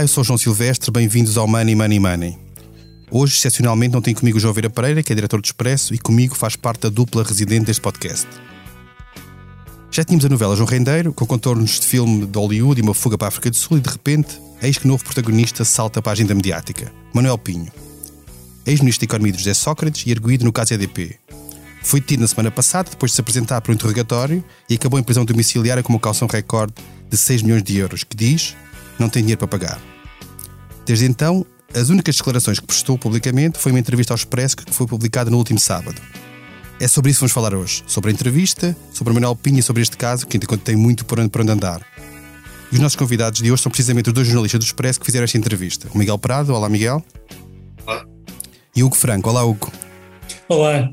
Olá, eu sou João Silvestre, bem-vindos ao Money Money Money. Hoje, excepcionalmente, não tenho comigo o João Vera Pereira, que é diretor do Expresso, e comigo faz parte da dupla residente deste podcast. Já tínhamos a novela João Rendeiro, com contornos de filme de Hollywood e uma fuga para a África do Sul, e de repente, eis que o novo protagonista salta para a agenda mediática, Manuel Pinho. Ex-ministro da Economia de José Sócrates e erguido no caso EDP. Foi detido na semana passada, depois de se apresentar para um interrogatório, e acabou em prisão domiciliária com uma calção recorde de 6 milhões de euros, que diz não tem dinheiro para pagar. Desde então, as únicas declarações que prestou publicamente foi uma entrevista ao Expresso que foi publicada no último sábado. É sobre isso que vamos falar hoje. Sobre a entrevista, sobre o Manuel Pinho e sobre este caso, que ainda tem muito por onde, por onde andar. E os nossos convidados de hoje são precisamente os dois jornalistas do Expresso que fizeram esta entrevista. O Miguel Prado, olá Miguel. Olá. E o Hugo Franco, olá Hugo. Olá.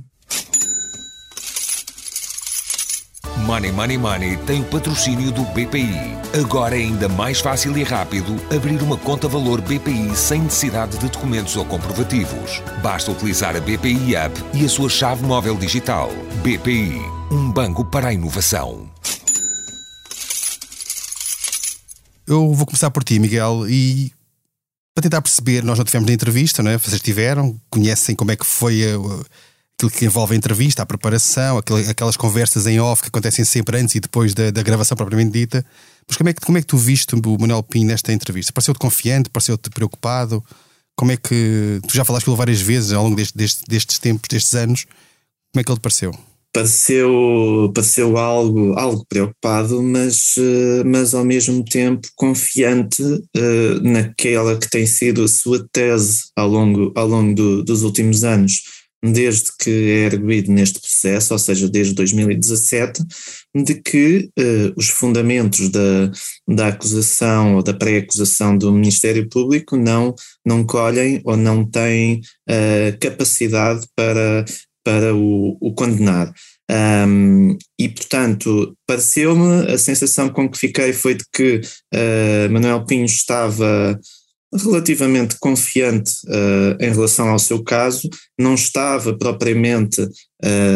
Money Money Money tem o patrocínio do BPI. Agora é ainda mais fácil e rápido abrir uma conta valor BPI sem necessidade de documentos ou comprovativos. Basta utilizar a BPI App e a sua chave móvel digital. BPI, um banco para a inovação. Eu vou começar por ti, Miguel, e para tentar perceber, nós não tivemos na entrevista, não é? Vocês tiveram, conhecem como é que foi a, aquilo que envolve a entrevista, a preparação, aquelas conversas em off que acontecem sempre antes e depois da, da gravação propriamente dita. Mas como é, que, como é que tu viste o Manuel Pinho nesta entrevista? Pareceu-te confiante? Pareceu-te preocupado? Como é que. Tu já falaste pelo várias vezes ao longo deste, deste, destes tempos, destes anos. Como é que ele te pareceu? pareceu, pareceu algo, algo preocupado, mas, eh, mas ao mesmo tempo confiante uh, naquela que tem sido a sua tese ao longo, ao longo do, dos últimos anos, desde que é erguido neste processo, ou seja, desde 2017, de que uh, os fundamentos da, da acusação ou da pré-acusação do Ministério Público não, não colhem ou não têm uh, capacidade para para o, o condenar. Um, e, portanto, pareceu-me, a sensação com que fiquei foi de que uh, Manuel Pinho estava relativamente confiante uh, em relação ao seu caso, não estava propriamente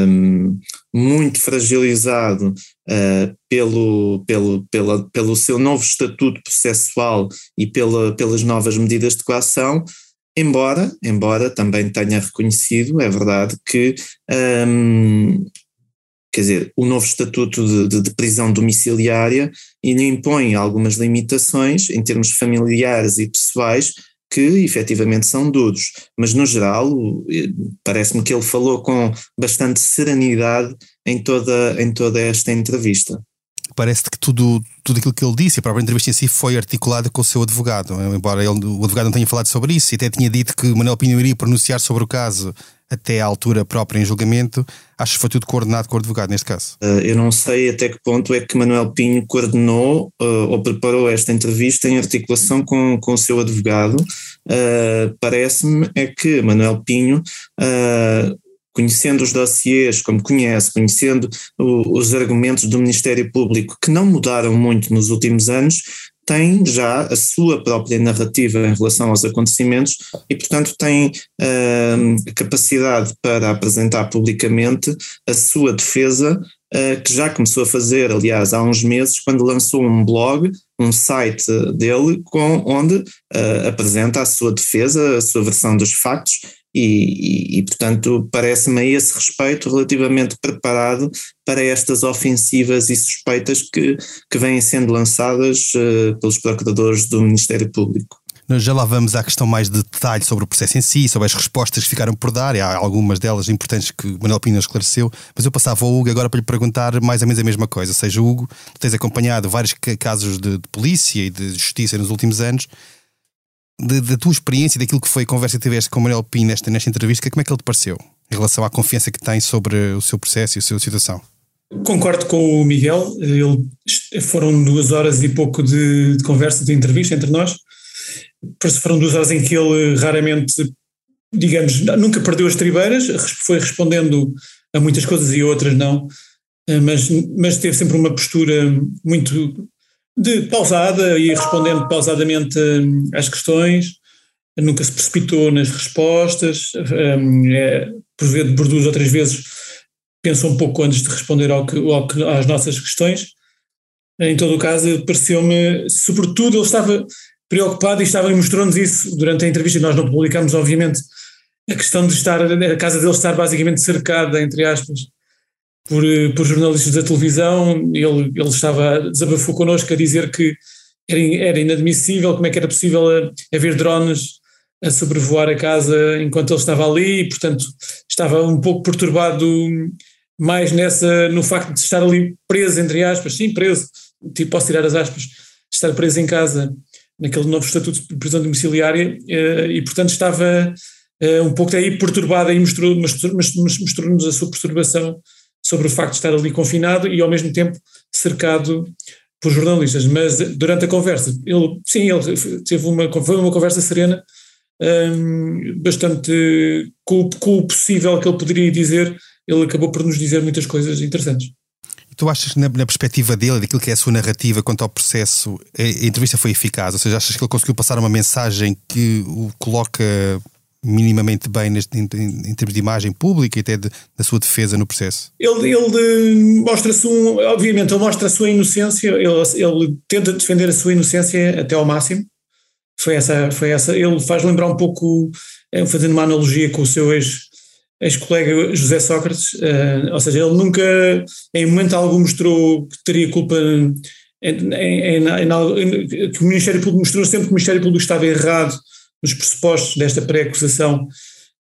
um, muito fragilizado uh, pelo, pelo, pela, pelo seu novo estatuto processual e pela, pelas novas medidas de coação, Embora, embora também tenha reconhecido, é verdade, que um, quer dizer, o novo estatuto de, de, de, prisão domiciliária impõe algumas limitações em termos familiares e pessoais que efetivamente são duros, mas no geral parece-me que ele falou com bastante serenidade em toda, em toda esta entrevista parece que tudo, tudo aquilo que ele disse, a própria entrevista em si, foi articulada com o seu advogado. Embora ele, o advogado não tenha falado sobre isso e até tinha dito que Manuel Pinho iria pronunciar sobre o caso até à altura própria em julgamento, acho que foi tudo coordenado com o advogado neste caso. Uh, eu não sei até que ponto é que Manuel Pinho coordenou uh, ou preparou esta entrevista em articulação com, com o seu advogado. Uh, Parece-me é que Manuel Pinho conhecendo os dossiês como conhece, conhecendo os argumentos do Ministério Público, que não mudaram muito nos últimos anos, tem já a sua própria narrativa em relação aos acontecimentos e, portanto, tem uh, capacidade para apresentar publicamente a sua defesa, uh, que já começou a fazer, aliás, há uns meses, quando lançou um blog, um site dele, com, onde uh, apresenta a sua defesa, a sua versão dos factos e, e, e, portanto, parece-me a esse respeito relativamente preparado para estas ofensivas e suspeitas que, que vêm sendo lançadas uh, pelos procuradores do Ministério Público. Nós já lá vamos à questão mais de detalhe sobre o processo em si, sobre as respostas que ficaram por dar, e há algumas delas importantes que Manuel Pina esclareceu, mas eu passava ao Hugo agora para lhe perguntar mais ou menos a mesma coisa. Ou seja, Hugo, tens acompanhado vários casos de, de polícia e de justiça nos últimos anos da tua experiência daquilo que foi a conversa que tiveste com o Manuel Pino nesta, nesta entrevista, como é que ele te pareceu em relação à confiança que tem sobre o seu processo e a sua situação? Concordo com o Miguel, ele, foram duas horas e pouco de, de conversa, de entrevista entre nós. Foram duas horas em que ele raramente, digamos, nunca perdeu as tribeiras, foi respondendo a muitas coisas e outras não, mas, mas teve sempre uma postura muito de pausada e respondendo pausadamente hum, às questões, nunca se precipitou nas respostas, um, é, por, vezes, por duas ou três vezes pensou um pouco antes de responder ao que, ao que, às nossas questões. Em todo o caso, pareceu-me, sobretudo, ele estava, preocupado e estava e mostrou-nos isso durante a entrevista. Nós não publicamos, obviamente, a questão de estar, a casa dele estar basicamente cercada, entre aspas, por, por jornalistas da televisão. Ele, ele estava, desabafou connosco a dizer que era, era inadmissível, como é que era possível haver drones a sobrevoar a casa enquanto ele estava ali, e, portanto estava um pouco perturbado mais nessa, no facto de estar ali preso, entre aspas, sim, preso, tipo, posso tirar as aspas, estar preso em casa naquele novo estatuto de prisão domiciliária eh, e portanto estava eh, um pouco daí perturbado e mostrou-nos mostrou a sua perturbação sobre o facto de estar ali confinado e ao mesmo tempo cercado por jornalistas, mas durante a conversa, ele, sim, ele teve uma, foi uma conversa serena, um, bastante com, com, o possível que ele poderia dizer, ele acabou por nos dizer muitas coisas interessantes. E tu achas que na, na, perspectiva dele, daquilo que é a sua narrativa quanto ao processo, a, a entrevista foi eficaz? Ou seja, achas que ele conseguiu passar uma mensagem que o coloca minimamente bem neste, em, em, termos de imagem pública e até de, da sua defesa no processo? Ele, ele mostra-se, um, obviamente, ele mostra a sua inocência, ele, ele tenta defender a sua inocência até ao máximo. Foi essa, foi essa. Ele faz lembrar um pouco, é, fazendo uma analogia com o seu ex, ex-colega José Sócrates, uh, ou seja, ele nunca, em momento algum, mostrou que teria culpa. Em, em, em, que o Ministério Público mostrou sempre que o Ministério Público estava errado nos pressupostos desta pré-acusação,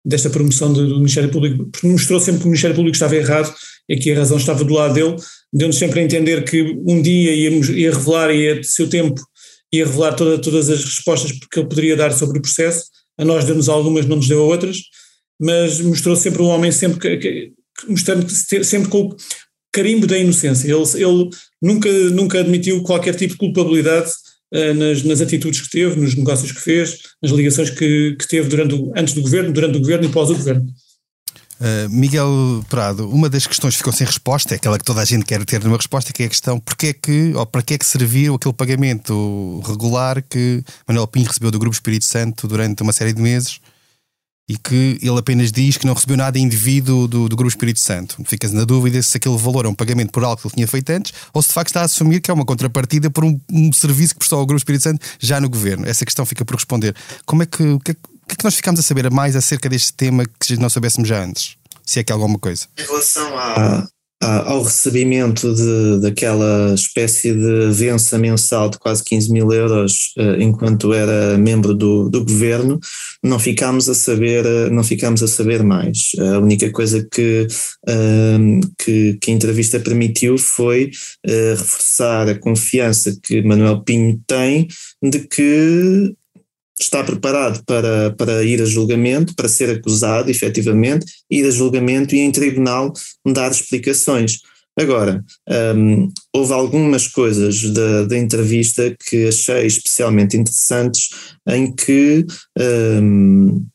desta promoção do, do, Ministério Público, porque mostrou sempre que o Ministério Público estava errado e que a razão estava do lado dele, deu-nos sempre a entender que um dia íamos, ia revelar, ia seu tempo, ia revelar toda, todas as respostas que ele poderia dar sobre o processo, a nós deu-nos algumas, não nos deu outras, mas mostrou sempre um homem sempre que, que mostrando sempre com o carimbo da inocência, ele, ele nunca, nunca admitiu qualquer tipo de culpabilidade nas, nas, atitudes que teve, nos negócios que fez, nas ligações que, que teve durante o, antes do governo, durante o governo e pós o governo. Uh, Miguel Prado, uma das questões que ficou sem resposta, é aquela que toda a gente quer ter uma resposta, que é a questão porque é que, ou para que é que serviu aquele pagamento regular que Manuel Pinho recebeu do Grupo Espírito Santo durante uma série de meses e que ele apenas diz que não recebeu nada indevido do, do Grupo Espírito Santo. Ficas na dúvida se aquele valor é um pagamento por algo que ele tinha feito antes ou se de facto está a assumir que é uma contrapartida por um, um serviço que prestou ao Grupo Espírito Santo já no governo. Essa questão fica por responder. Como é que, o que, é, que é que nós ficamos a saber mais acerca deste tema que não soubéssemos já antes? Se é que há alguma coisa. Em relação à, ao recebimento de, daquela espécie de vença mensal de quase 15 mil euros uh, enquanto era membro do, do governo, não ficámos a saber, uh, não ficámos a saber mais. A única coisa que, que, que, a entrevista permitiu foi reforçar a confiança que Manuel Pinho tem de que está preparado para, para ir a julgamento, para ser acusado, efetivamente, ir a julgamento e em tribunal dar explicações. Agora, um, houve algumas coisas da, da entrevista que achei especialmente interessantes, em que um,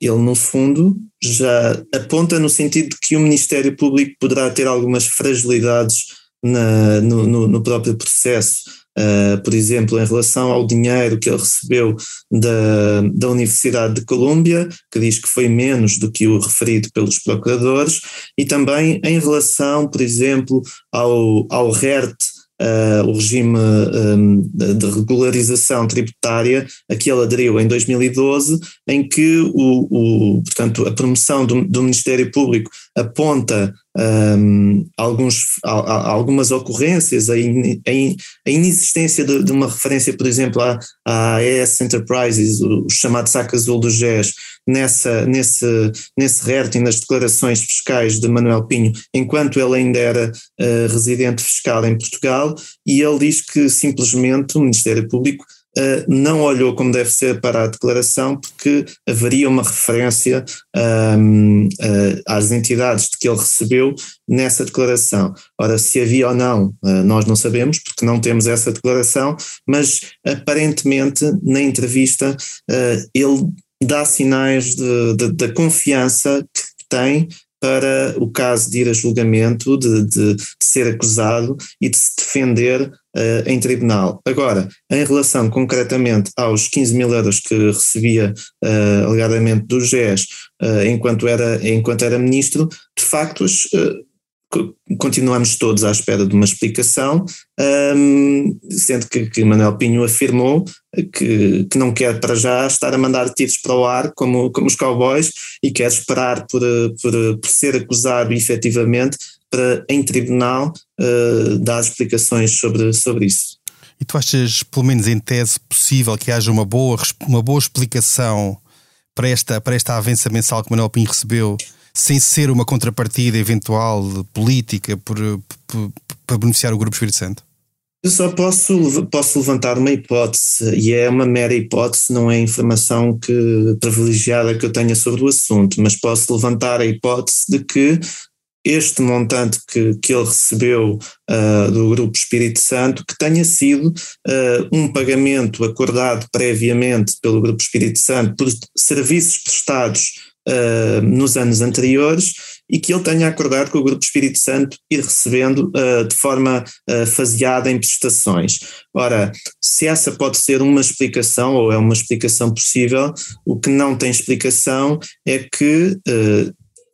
ele, no fundo, já aponta no sentido de que o Ministério Público poderá ter algumas fragilidades na, no, no, no próprio processo Uh, por exemplo, em relação ao dinheiro que ele recebeu da, da Universidade de Colômbia, que diz que foi menos do que o referido pelos procuradores, e também em relação, por exemplo, ao, ao RERT, Uh, o regime um, de regularização tributária a que ele aderiu em 2012, em que o, o portanto, a promoção do, do Ministério Público aponta um, alguns, algumas ocorrências, a, in, a, inexistência de, de, uma referência, por exemplo, à, à AES Enterprises, o, o chamado saco azul do GES, nessa, nesse, nesse RERT e nas declarações fiscais de Manuel Pinho, enquanto ele ainda era uh, residente fiscal em Portugal, e ele diz que simplesmente o Ministério Público não olhou como deve ser para a declaração, porque haveria uma referência um, uh, às entidades de que ele recebeu nessa declaração. Ora, se havia ou não, uh, nós não sabemos, porque não temos essa declaração, mas aparentemente na entrevista ele dá sinais da confiança que tem para o caso de ir a julgamento, de, de, de ser acusado e de se defender uh, em tribunal. Agora, em relação concretamente aos 15 mil euros que recebia uh, alegadamente do GES uh, enquanto, era, enquanto era ministro, de facto continuamos todos à espera de uma explicação, um, sendo que, que Manuel Pinho afirmou que, que não quer para já estar a mandar tiros para o ar como, como os cowboys e quer esperar por, por, por ser acusado efetivamente para, em tribunal, uh, dar explicações sobre, sobre isso. E tu achas, pelo menos em tese, possível que haja uma boa, uma boa explicação para esta, para esta avança mensal que Manuel Pinho recebeu, sem ser uma contrapartida eventual política por, por, para beneficiar o Grupo Espírito Santo? Eu só posso, posso levantar uma hipótese, e é uma mera hipótese, não é informação que, privilegiada que eu tenha sobre o assunto, mas posso levantar a hipótese de que este montante que, que ele recebeu uh, do Grupo Espírito Santo, que tenha sido uh, um pagamento acordado previamente pelo Grupo Espírito Santo por serviços prestados uh, nos anos anteriores e que ele tenha acordado com o Grupo Espírito Santo ir recebendo de forma faseada em prestações. Ora, se essa pode ser uma explicação, ou é uma explicação possível, o que não tem explicação é que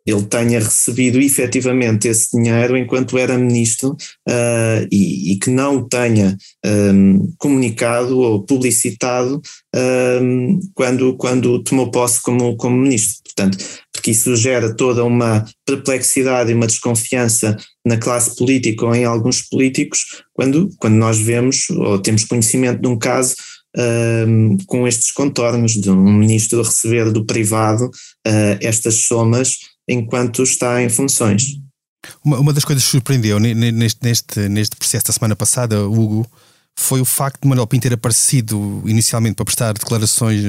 ele tenha recebido efetivamente esse dinheiro enquanto era ministro uh, e, e, que não o tenha um, comunicado ou publicitado um, quando, quando tomou posse como, como ministro. Portanto, porque isso gera toda uma perplexidade e uma desconfiança na classe política ou em alguns políticos quando, quando nós vemos ou temos conhecimento de um caso um, com estes contornos de um ministro receber do privado uh, estas somas enquanto está em funções. Uma, uma das coisas que surpreendeu neste, neste, neste processo da semana passada, Hugo, foi o facto de Manuel Pinto ter aparecido inicialmente para prestar declarações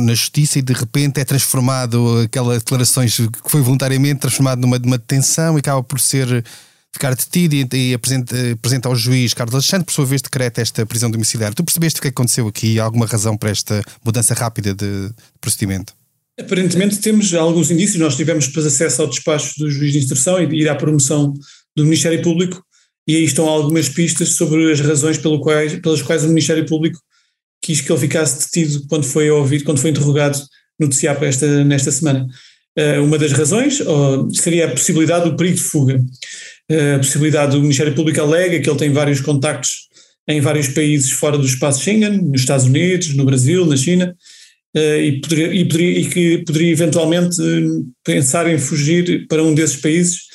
na justiça e de repente é transformado aquelas declarações que foi voluntariamente transformado numa, detenção e acaba por ser ficar detido e, e apresenta, apresenta ao juiz Carlos Alexandre, por sua vez decreta esta prisão domiciliar. Tu percebeste o que aconteceu aqui? Há alguma razão para esta mudança rápida de procedimento? Aparentemente temos alguns indícios, nós tivemos depois acesso ao despacho do juiz de instrução e, e à promoção do Ministério Público e aí estão algumas pistas sobre as razões pelo quais, pelas quais o Ministério Público quis que ele ficasse detido quando foi ouvido, quando foi interrogado no TCAP esta, nesta semana. Uh, uma das razões seria a possibilidade do perigo de fuga. Uh, a possibilidade do Ministério Público alega que ele tem vários contactos em vários países fora do espaço Schengen, nos Estados Unidos, no Brasil, na China, uh, e, poderia, e, poderia, e, que poderia eventualmente pensar em fugir para um desses países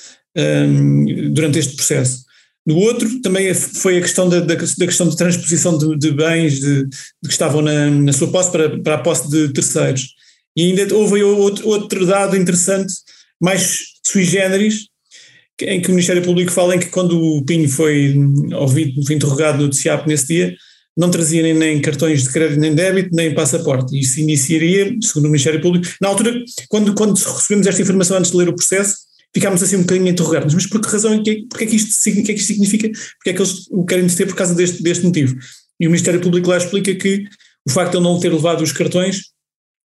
durante este processo. No outro, também foi a questão da, da, questão de transposição de, de bens de, de, que estavam na, na sua posse para, para a posse de terceiros. E ainda houve outro, outro dado interessante, mais sui generis, em que o Ministério Público fala em que quando o Pinho foi ouvido, foi interrogado no TCAP nesse dia, não trazia nem, nem, cartões de crédito nem débito, nem passaporte. Isso iniciaria, segundo o Ministério Público, na altura, quando, quando recebemos esta informação antes de ler o processo, ficámos assim um bocadinho a interrogar-nos, mas por que razão, é que, porque é que isto, que é que isto significa, porque é que eles o querem ter por causa deste, deste motivo. E o Ministério Público lá explica que o facto de ele não ter levado os cartões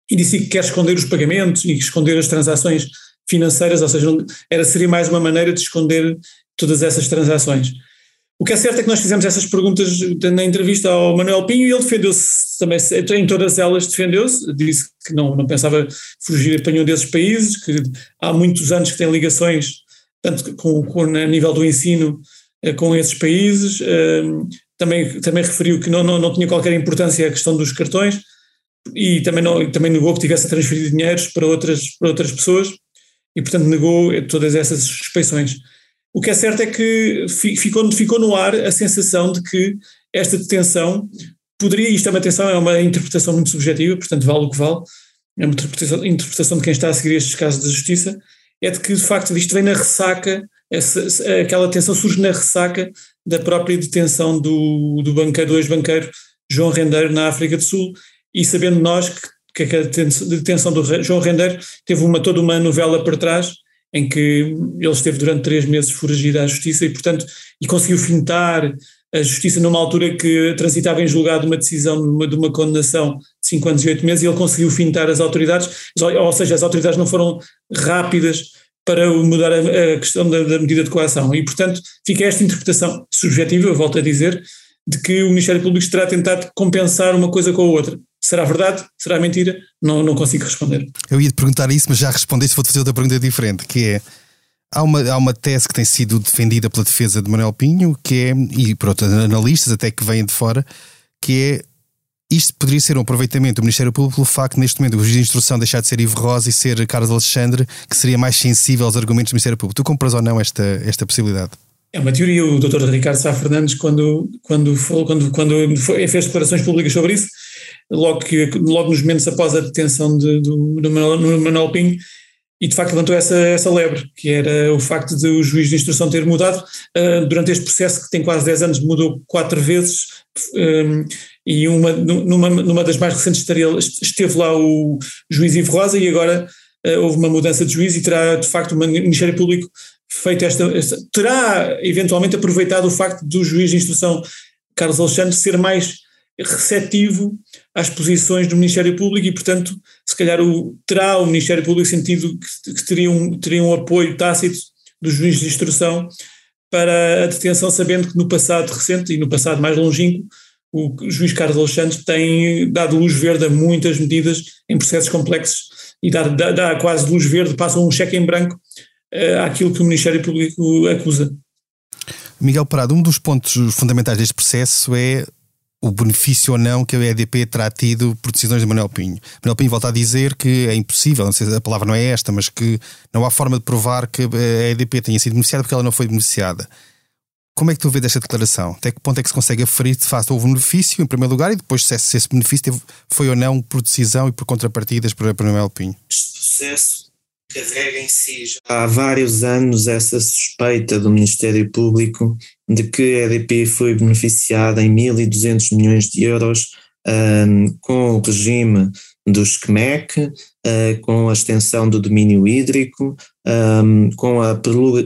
indicia que quer esconder os pagamentos e esconder as transações financeiras, ou seja, era, seria mais uma maneira de esconder todas essas transações. O que é certo é que nós fizemos essas perguntas na entrevista ao Manuel Pinho e ele defendeu-se também, em todas elas defendeu-se, disse que não, não pensava fugir para nenhum desses países, que há muitos anos que tem ligações, tanto com, com a nível do ensino, eh, com esses países. Ehm, também, também referiu que não, não, não tinha qualquer importância a questão dos cartões e também, não, também negou que tivesse transferido dinheiros para outras, para outras pessoas e, portanto, negou todas essas suspeições. O que é certo é que ficou, ficou no ar a sensação de que esta detenção poderia, isto é uma atenção, é uma interpretação muito subjetiva, portanto vale o que vale, é uma interpretação, interpretação de quem está a seguir estes casos da justiça, é de que de facto isto vem na ressaca, essa, aquela detenção surge na ressaca da própria detenção do, do banqueiro, do ex-banqueiro João Rendeiro na África do Sul, e sabendo nós que, que a detenção do João Rendeiro teve uma, toda uma novela por trás, em que ele esteve durante três meses foragido à justiça e, portanto, e conseguiu fintar a justiça numa altura que transitava em julgado uma decisão de uma, de uma condenação de cinco anos e oito meses e ele conseguiu fintar as autoridades, ou seja, as autoridades não foram rápidas para mudar a, questão da, da, medida de coação e, portanto, fica esta interpretação subjetiva, volto a dizer, de que o Ministério Público terá tentado compensar uma coisa com a outra. Será verdade? Será mentira? Não, não consigo responder. Eu ia te perguntar isso, mas já respondeste, vou-te fazer outra pergunta diferente, que é Há uma, há uma tese que tem sido defendida pela defesa de Manuel Pinho, que é, e por outros analistas até que vêm de fora, que é isto poderia ser um aproveitamento do Ministério Público pelo facto, neste momento, o juiz de instrução deixar de ser Ivo Rosa e ser Carlos Alexandre, que seria mais sensível aos argumentos do Ministério Público. Tu compras ou não esta, esta possibilidade? É uma teoria. O Dr. Ricardo Sá Fernandes, quando, quando, quando, quando foi, fez declarações públicas sobre isso, logo, que, logo nos momentos após a detenção de, do, do Manuel Pinho, e de facto levantou essa, essa lebre, que era o facto de o juiz de instrução ter mudado. Uh, durante este processo que tem quase 10 anos, mudou quatro vezes, um, e uma, numa, numa das mais recentes esteve lá o juiz Ivo Rosa e agora uh, houve uma mudança de juiz e terá de facto o Ministério Público feito esta, esta, terá eventualmente aproveitado o facto do juiz de instrução Carlos Alexandre ser mais receptivo às posições do Ministério Público e, portanto, se calhar o, terá o Ministério Público sentido que, que teria, um, teria um apoio tácito do juiz de instrução para a detenção, sabendo que no passado recente e no passado mais longínquo o juiz Carlos Alexandre tem dado luz verde a muitas medidas em processos complexos e dá, dá, dá quase luz verde, passa um cheque em branco uh, àquilo que o Ministério Público acusa. Miguel Parado, um dos pontos fundamentais deste processo é o benefício ou não que a EDP terá tido por decisões de Manuel Pinho. Manuel Pinho volta a dizer que é impossível, não sei se a palavra não é esta, mas que não há forma de provar que a EDP tenha sido beneficiada porque ela não foi beneficiada. Como é que tu vês esta declaração? Até que ponto é que se consegue aferir de facto houve benefício em primeiro lugar e depois se esse benefício foi ou não por decisão e por contrapartidas para Manuel Pinho? Este processo carrega em si já há vários anos essa suspeita do Ministério Público de que a EDP foi beneficiada em 1.200 milhões de euros um, com o regime do SCMEC, uh, com a extensão do domínio hídrico, um, com a,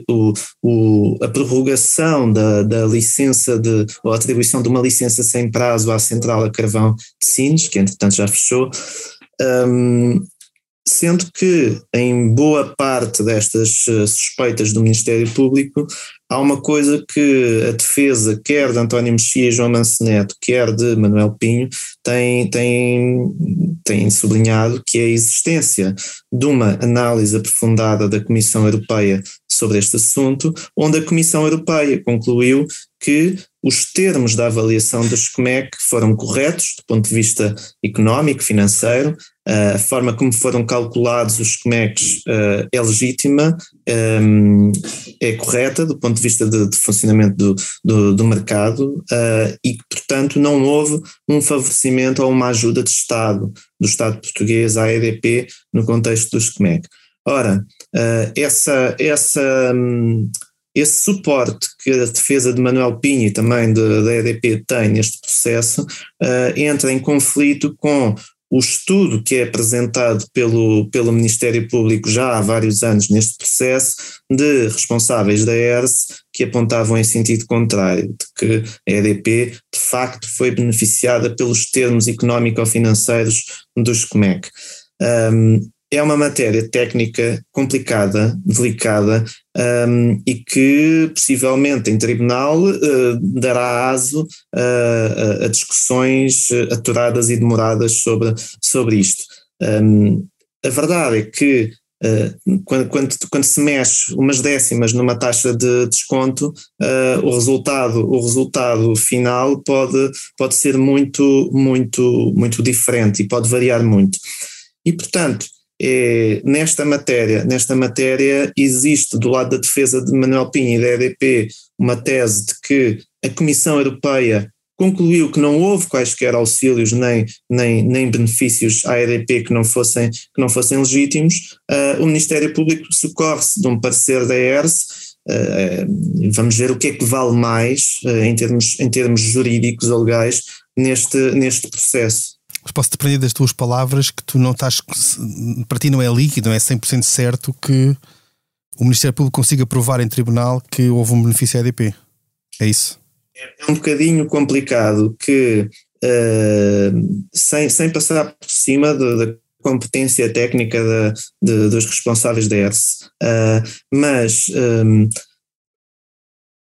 o, o, a prorrogação da, da, licença de, ou atribuição de uma licença sem prazo à central a carvão de Sines, que entretanto já fechou. Um, sendo que em boa parte destas eh, suspeitas do Ministério Público há uma coisa que a defesa, quer de António Mexia e João Manceneto, quer de Manuel Pinho, tem, tem, tem sublinhado, que é a existência de uma análise aprofundada da Comissão Europeia sobre este assunto, onde a Comissão Europeia concluiu que os termos da avaliação do SCMEC foram corretos do ponto de vista económico, financeiro, a forma como foram calculados os SCMECs uh, é legítima, um, é correta do ponto de vista de, de funcionamento do, do, do mercado e portanto, não houve um favorecimento ou uma ajuda de Estado, do Estado português à EDP no contexto do SCMEC. Ora, essa, essa, um, esse suporte que a defesa de Manuel Pinho e também da EDP tem neste processo uh, entra em conflito com o estudo que é apresentado pelo, pelo Ministério Público já há vários anos neste processo, de responsáveis da ERS que apontavam em sentido contrário, de que a EDP de facto foi beneficiada pelos termos económico-financeiros do SCMEC. Um, é uma matéria técnica complicada, delicada um, e que possivelmente em tribunal uh, dará aso uh, a discussões aturadas e demoradas sobre, sobre isto. Um, a verdade é que uh, quando, quando, quando, se mexe umas décimas numa taxa de desconto, o, resultado, o resultado final pode, pode ser muito, muito, muito diferente e pode variar muito. E, portanto, é, nesta matéria, nesta matéria existe do lado da defesa de Manuel Pinho e da EDP uma tese de que a Comissão Europeia concluiu que não houve quaisquer auxílios nem, nem, nem benefícios à EDP que não fossem, que não fossem legítimos. Uh, o Ministério Público socorre-se de um parecer da ERS, uh, vamos ver o que é que vale mais uh, em, termos, em termos jurídicos ou legais neste, neste processo. Posso depender das tuas palavras que tu não estás. Para ti não é líquido, não é 100% certo que o Ministério Público consiga provar em tribunal que houve um benefício à EDP. É isso? É um bocadinho complicado que, uh, sem, sem passar por cima da competência técnica de, de, dos responsáveis da ERS, uh, mas. Um, eh,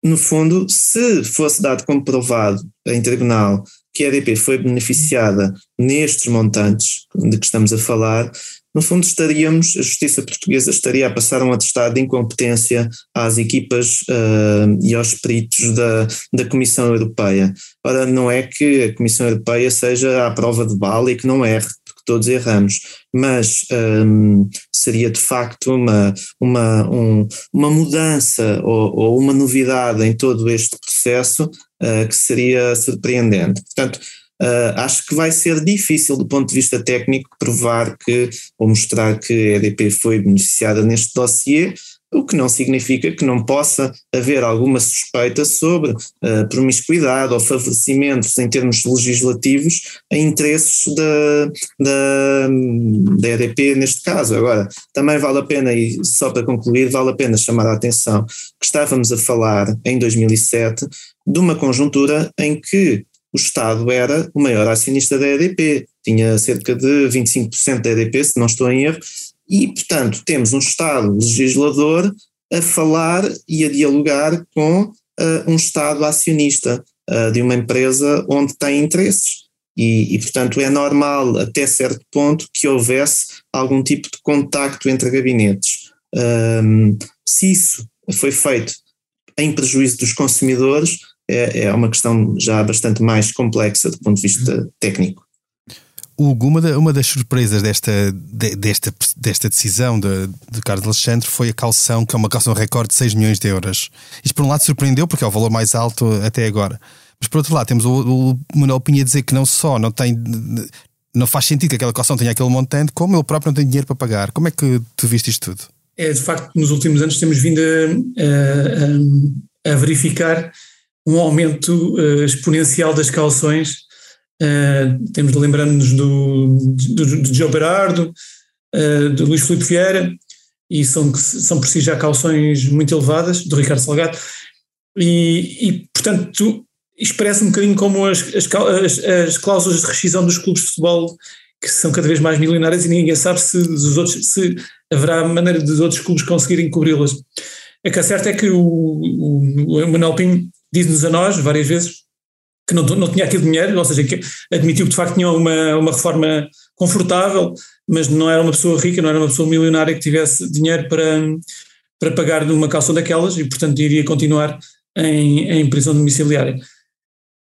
no fundo, se fosse dado como provado em tribunal que a EDP foi beneficiada nestes montantes de que estamos a falar, no fundo estaríamos, a justiça portuguesa estaria a passar um atestado de incompetência às equipas uh, e aos peritos da, da Comissão Europeia. Ora, não é que a Comissão Europeia seja à prova de bala e que não erre, porque todos erramos, mas um, seria de facto uma, uma, um, uma mudança ou, ou, uma novidade em todo este processo que seria surpreendente. Portanto, Uh, acho que vai ser difícil do ponto de vista técnico provar que ou mostrar que a EDP foi beneficiada neste dossiê, o que não significa que não possa haver alguma suspeita sobre uh, promiscuidade ou favorecimentos em termos legislativos a interesses da, da, da EDP neste caso. Agora, também vale a pena, e só para concluir, vale a pena chamar a atenção que estávamos a falar em 2007 de uma conjuntura em que o Estado era o maior acionista da EDP, tinha cerca de 25% da EDP, se não estou em erro, e, portanto, temos um Estado legislador a falar e a dialogar com uh, um Estado acionista uh, de uma empresa onde tem interesses. E, e, portanto, é normal, até certo ponto, que houvesse algum tipo de contacto entre gabinetes. Um, se isso foi feito em prejuízo dos consumidores, é, é uma questão já bastante mais complexa do ponto de vista técnico. Hugo, uma, uma das surpresas desta, de, desta, desta decisão de, de Carlos Alexandre foi a calção, que é uma calção recorde de 6 milhões de euros. Isto, por um lado, surpreendeu, porque é o valor mais alto até agora. Mas, por outro lado, temos o, o Manuel Pinha dizer que não só não tem. Não faz sentido que aquela calção tenha aquele montante, como ele próprio não tem dinheiro para pagar. Como é que tu viste isto tudo? É, de facto, nos últimos anos temos vindo a, a, a verificar um aumento uh, exponencial das calções. Uh, temos de lembrar-nos do, do, do João Berardo, uh, do Luís Filipe Vieira, e são, são por si já calções muito elevadas, do Ricardo Salgado, e, e portanto expressa um bocadinho como as, as, as, as, cláusulas de rescisão dos clubes de futebol que são cada vez mais milionárias e ninguém sabe se, os outros, se haverá maneira dos outros clubes conseguirem cobri-las. A que é certo é que o, o, o Manuel Pinho diz-nos a nós várias vezes que não, não tinha aquele dinheiro, ou seja, que admitiu que de facto tinha uma, uma reforma confortável, mas não era uma pessoa rica, não era uma pessoa milionária que tivesse dinheiro para, para pagar uma calção daquelas e, portanto, iria continuar em, em prisão domiciliária.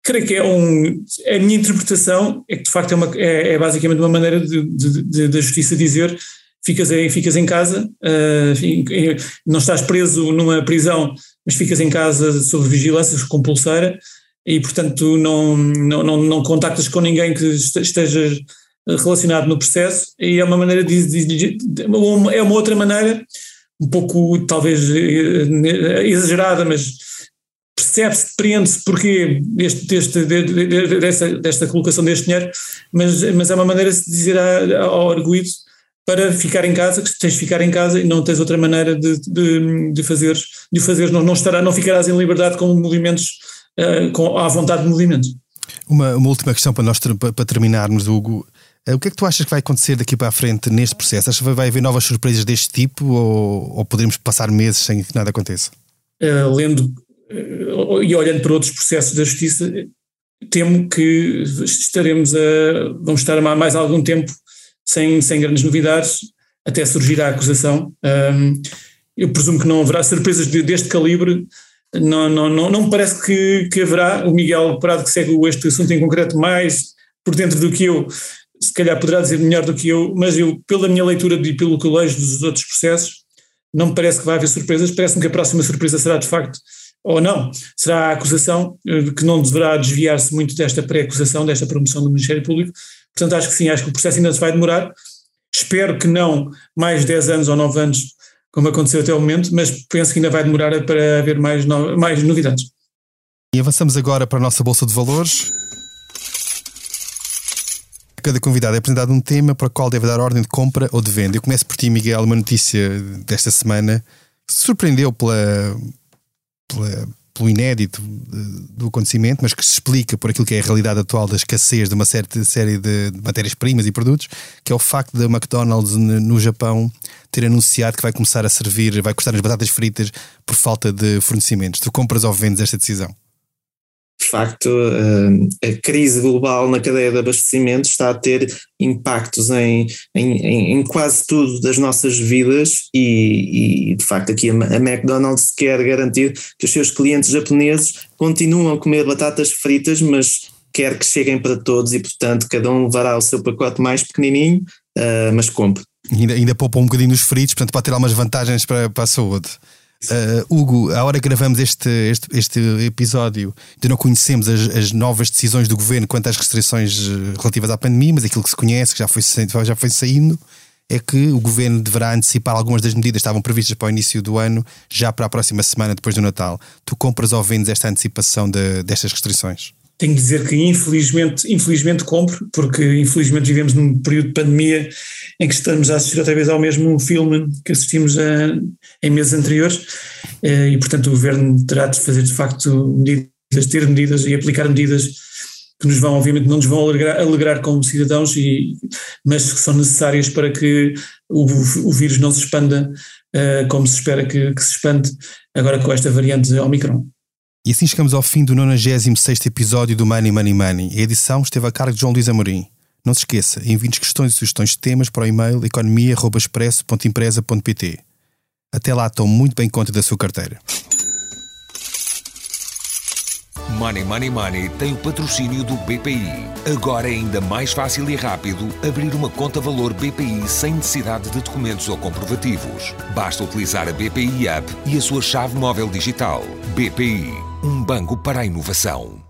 Creio que é um. A minha interpretação é que, de facto, é, uma, é, é basicamente uma maneira da justiça dizer ficas em, ficas em casa, uh, não estás preso numa prisão, mas ficas em casa sob vigilância compulsora e, portanto, não, não, não, não contactas com ninguém que esteja relacionado no processo. E é uma maneira de, de, de, é uma outra maneira um pouco talvez eh, exagerada mas percebe-se, depreende-se porque deste, deste, desta, desta colocação deste dinheiro mas, mas é uma maneira de se dizer ao arguído para ficar em casa, que tens de ficar em casa e não tens outra maneira de, de, de fazeres, de fazeres não, não, estará, não ficarás em liberdade com movimentos, uh, com, à vontade de movimentos. Uma, uma última questão para nós para terminarmos, Hugo. Uh, o que é que tu achas que vai acontecer daqui para a frente neste processo? Achas que vai haver novas surpresas deste tipo ou, ou poderemos passar meses sem que nada aconteça? Uh, lendo e olhando para outros processos da justiça, temo que estaremos a, vamos estar mais algum tempo sem, sem grandes novidades, até surgir a acusação. Um, eu presumo que não haverá surpresas de, deste calibre. Não, não, não, não me parece que, que haverá. O Miguel Prado, que segue este assunto em concreto mais por dentro do que eu, se calhar poderá dizer melhor do que eu, mas eu, pela minha leitura e pelo que leio dos outros processos, não me parece que vai haver surpresas. Parece-me que a próxima surpresa será de facto, ou não, será a acusação, eh, que não deverá desviar-se muito desta pré-acusação, desta promoção do Ministério Público, Portanto, acho que sim, acho que o processo ainda se vai demorar. Espero que não mais 10 anos ou 9 anos, como aconteceu até o momento, mas penso que ainda vai demorar para haver mais, no, mais novidades. E avançamos agora para a nossa Bolsa de Valores. Cada convidado é apresentado um tema para o qual deve dar ordem de compra ou de venda. Eu começo por ti, Miguel, uma notícia desta semana que surpreendeu pela, pela pelo inédito do acontecimento, mas que se explica por aquilo que é a realidade atual da escassez de uma certa série de matérias-primas e produtos, que é o facto da McDonald's no Japão ter anunciado que vai começar a servir, vai custar as batatas fritas por falta de fornecimentos. Tu compras ou vendes esta decisão? De facto, a crise global na cadeia de abastecimento está a ter impactos em, em, em quase tudo das nossas vidas e, e, de facto, aqui a McDonald's quer garantir que os seus clientes japoneses continuam a comer batatas fritas, mas quer que cheguem para todos e, portanto, cada um levará o seu pacote mais pequenininho, uh, mas compre. Ainda, ainda poupa um bocadinho nos fritos, portanto, pode ter algumas vantagens para, para a saúde. Uh, Hugo, a hora que gravamos este, este, este episódio, ainda não conhecemos as, as, novas decisões do governo quanto às restrições eh, relativas à pandemia, mas aquilo que se conhece, que já foi, já foi saindo, é que o governo deverá antecipar algumas das medidas que estavam previstas para o início do ano, já para a próxima semana, depois do Natal. Tu compras ou vendes esta antecipação de, destas restrições? Tenho de dizer que infelizmente, infelizmente compro, porque infelizmente vivemos num período de pandemia em que estamos a assistir outra vez ao mesmo filme que assistimos a, em meses anteriores eh, e portanto o Governo terá de fazer de facto medidas, ter medidas e aplicar medidas que nos vão, obviamente, não nos vão alegrar, alegrar como cidadãos, e, mas que são necessárias para que o, o vírus não se expanda uh, como se espera que, que se expande agora com esta variante Omicron. E assim chegamos ao fim do 96 episódio do Money Money Money. A edição esteve a cargo de João Luís Amorim. Não se esqueça, envie-nos questões e sugestões de temas para o e-mail economia.expresso.empresa.pt. Até lá, tome muito bem conta da sua carteira. Money Money Money tem o patrocínio do BPI. Agora é ainda mais fácil e rápido abrir uma conta valor BPI sem necessidade de documentos ou comprovativos. Basta utilizar a BPI App e a sua chave móvel digital. BPI um banco para a inovação.